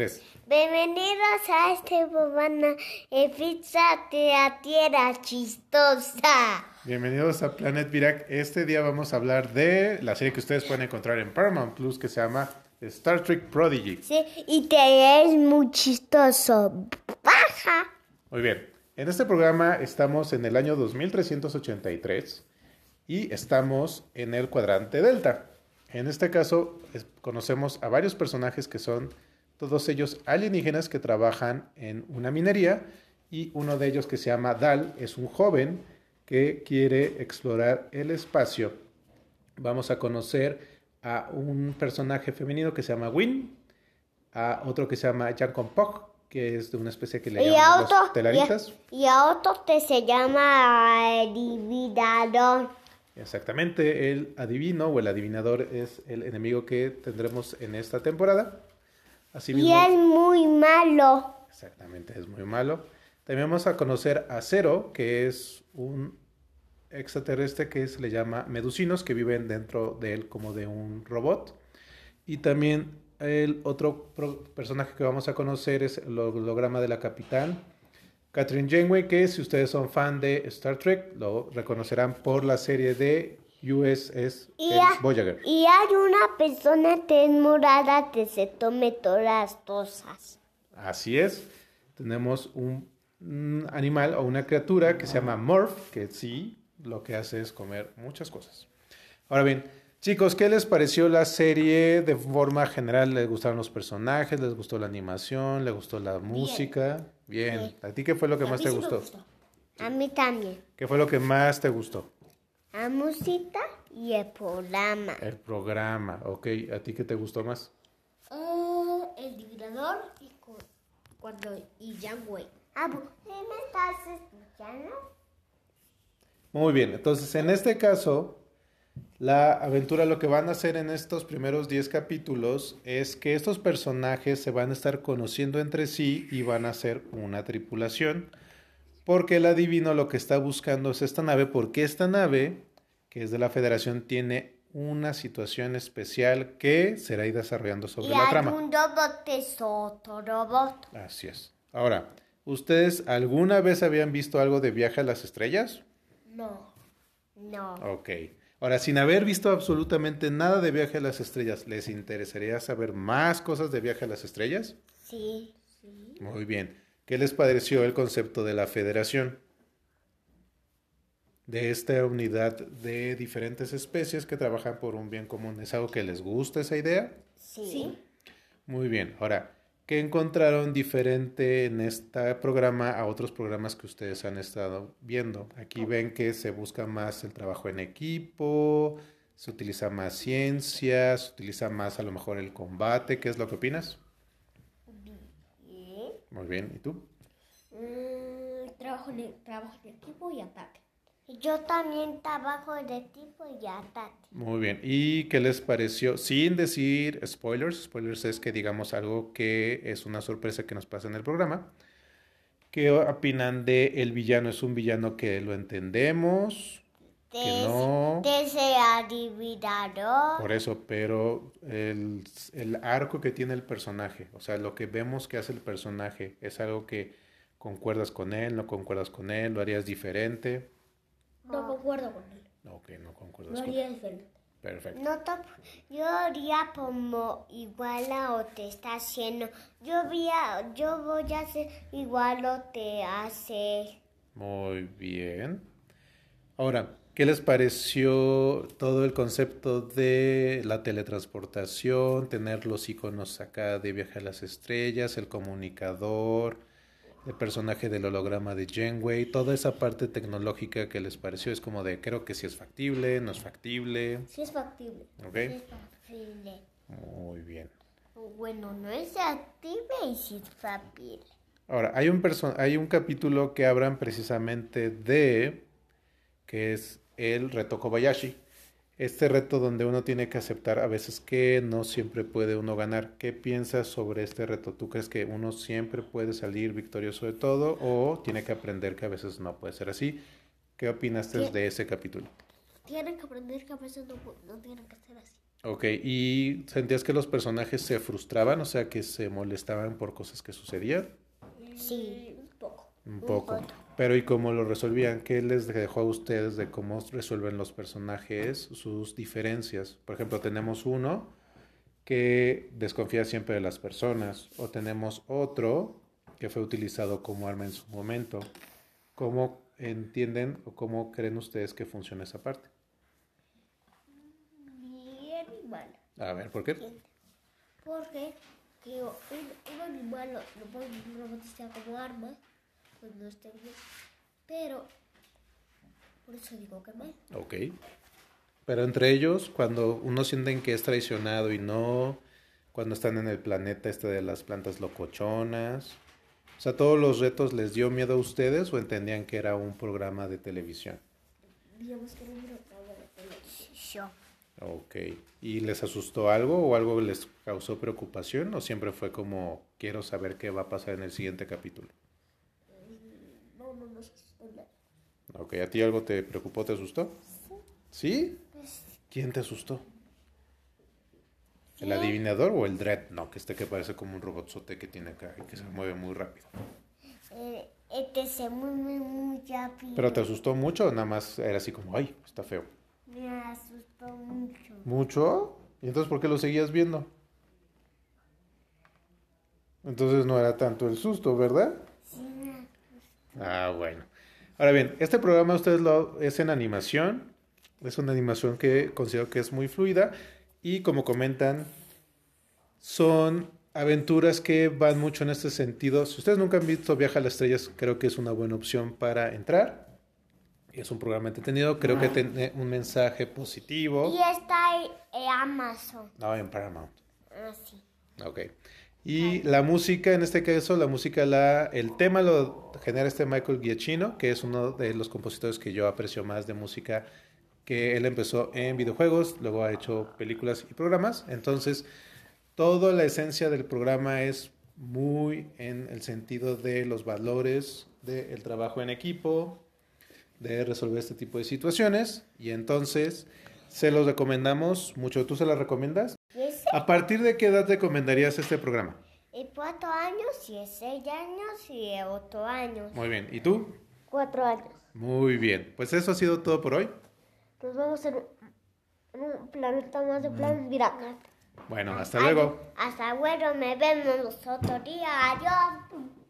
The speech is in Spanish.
Bienvenidos a este programa de Pizza Tierra Chistosa. Bienvenidos a Planet Virac. Este día vamos a hablar de la serie que ustedes pueden encontrar en Paramount Plus que se llama Star Trek Prodigy. Sí, y te es muy chistoso. Baja. Muy bien. En este programa estamos en el año 2383 y estamos en el cuadrante Delta. En este caso conocemos a varios personajes que son todos ellos alienígenas que trabajan en una minería y uno de ellos que se llama Dal es un joven que quiere explorar el espacio. Vamos a conocer a un personaje femenino que se llama Win, a otro que se llama Jankon Pog, que es de una especie que le llaman otro, los telaritas. y a, y a otro que se llama el dividador. Exactamente, el adivino o el adivinador es el enemigo que tendremos en esta temporada. Así Y es muy malo. exactamente, es muy malo. También vamos a conocer a Cero, que es un extraterrestre que se le llama medusinos, que viven dentro de él como de un robot. Y también el otro personaje que vamos a conocer es el holograma de la capitán, Catherine Janeway, que si ustedes son fan de Star Trek, lo reconocerán por la serie de USS Y, ha- Voyager. y hay una persona que es morada que se tome todas las cosas. Así es. Tenemos un, un animal o una criatura que se llama Morph, que sí, lo que hace es comer muchas cosas. Ahora bien, chicos, ¿qué les pareció la serie de forma general? ¿Les gustaron los personajes? ¿Les gustó la animación? ¿Les gustó la música? Bien. ¿A ti qué fue lo que más te gustó? A mí también. ¿Qué fue lo que más te gustó? La música y el programa. El programa, ok. ¿A ti qué te gustó más? Ah, el dividador y cu- cuando y Janway. Abu, ¿sí me estás escuchando? Muy bien, entonces en este caso, la aventura lo que van a hacer en estos primeros 10 capítulos es que estos personajes se van a estar conociendo entre sí y van a ser una tripulación, porque el adivino lo que está buscando es esta nave, porque esta nave, que es de la Federación, tiene una situación especial que será ir desarrollando sobre Y la trama. un robot es otro robot. Así es. Ahora, ¿ustedes alguna vez habían visto algo de viaje a las estrellas? No. No. Ok. Ahora, sin haber visto absolutamente nada de viaje a las estrellas, ¿les interesaría saber más cosas de viaje a las estrellas? Sí. Muy bien. ¿Qué les pareció el concepto de la federación? De esta unidad de diferentes especies que trabajan por un bien común. ¿Es algo que les gusta esa idea? Sí. Muy bien. Ahora, ¿qué encontraron diferente en este programa a otros programas que ustedes han estado viendo? Aquí ven que se busca más el trabajo en equipo, se utiliza más ciencia, se utiliza más a lo mejor el combate. ¿Qué es lo que opinas? Bien. Muy bien. ¿Y tú? Mm, trabajo, en, trabajo en equipo y ataque. Yo también trabajo de tipo y ataque. Muy bien. ¿Y qué les pareció? Sin decir spoilers, spoilers es que digamos algo que es una sorpresa que nos pasa en el programa. ¿Qué opinan de el villano? ¿Es un villano que lo entendemos? Que no. Desde adivinador. Por eso, pero el, el arco que tiene el personaje, o sea, lo que vemos que hace el personaje, ¿es algo que concuerdas con él, no concuerdas con él, lo harías diferente? No concuerdo con él. Ok, no concuerdas Lo con haría diferente. Perfecto. No to- yo haría como igual a lo que está haciendo. Yo voy a, yo voy a hacer igual lo que hace. Muy bien. Ahora, ¿qué les pareció todo el concepto de la teletransportación, tener los iconos acá de viaje a las estrellas, el comunicador, el personaje del holograma de Janeway, toda esa parte tecnológica que les pareció? Es como de, creo que sí es factible, no es factible. Sí es factible. ¿Ok? Es factible. Muy bien. Bueno, no es factible y sí es factible. Ahora, hay un, hay un capítulo que hablan precisamente de, que es el reto Kobayashi. Este reto donde uno tiene que aceptar a veces que no siempre puede uno ganar. ¿Qué piensas sobre este reto? ¿Tú crees que uno siempre puede salir victorioso de todo o tiene que aprender que a veces no puede ser así? ¿Qué opinaste ¿Qué? de ese capítulo? Tienen que aprender que a veces no, no tienen que ser así. Ok, ¿y sentías que los personajes se frustraban, o sea, que se molestaban por cosas que sucedían? Sí. Un poco. Un poco. Pero ¿y cómo lo resolvían? ¿Qué les dejó a ustedes de cómo resuelven los personajes sus diferencias? Por ejemplo, tenemos uno que desconfía siempre de las personas o tenemos otro que fue utilizado como arma en su momento. ¿Cómo entienden o cómo creen ustedes que funciona esa parte? Bien y mal. A ver, ¿por qué? Porque que un, un animal lo, lo puede utilizar como arma cuando esté bien. Pero, por eso digo que mal. Ok. Pero entre ellos, cuando uno sienten que es traicionado y no, cuando están en el planeta este de las plantas locochonas, o sea, todos los retos les dio miedo a ustedes o entendían que era un programa de televisión. Digamos que era un programa de televisión. Ok. ¿Y les asustó algo o algo les causó preocupación o siempre fue como quiero saber qué va a pasar en el siguiente capítulo? Asustó nada. Ok, ¿a ti algo te preocupó, te asustó? ¿Sí? ¿Quién te asustó? ¿El Sí. adivinador o el Dread? No, que este que parece como un robotzote que tiene acá y que se mueve muy rápido. Eh, este se mueve muy rápido. ¿Pero te asustó mucho o nada más era así como, ay, está feo? Me asustó mucho. ¿Mucho? ¿Y entonces por qué lo seguías viendo? Entonces no era tanto el susto, ¿verdad? Sí, Ah, bueno. Ahora bien, este programa ustedes lo es en animación. Es una animación que considero que es muy fluida y como comentan, son aventuras que van mucho en este sentido. Si ustedes nunca han visto Viaja a las Estrellas, creo que es una buena opción para entrar. Es un programa entretenido, creo que tiene un mensaje positivo. Y está en Amazon. No, en Paramount. Así. Ok. Y la música, en este caso, la música, la, el tema lo genera este Michael Giacchino, que es uno de los compositores que yo aprecio más de música, que él empezó en videojuegos, luego ha hecho películas y programas. Entonces, toda la esencia del programa es muy en el sentido de los valores del trabajo en equipo, de resolver este tipo de situaciones. Y entonces, se los recomendamos mucho. ¿Tú se las recomiendas? Y ¿A partir de qué edad recomendarías este programa? es cuatro años y seis años y ocho años. Muy bien. ¿Y tú? Cuatro años. Muy bien. Pues eso ha sido todo por hoy. Nos vemos en un, planeta más de planes. Mira. Bueno, hasta luego. Hasta luego, me vemos otro día. Adiós.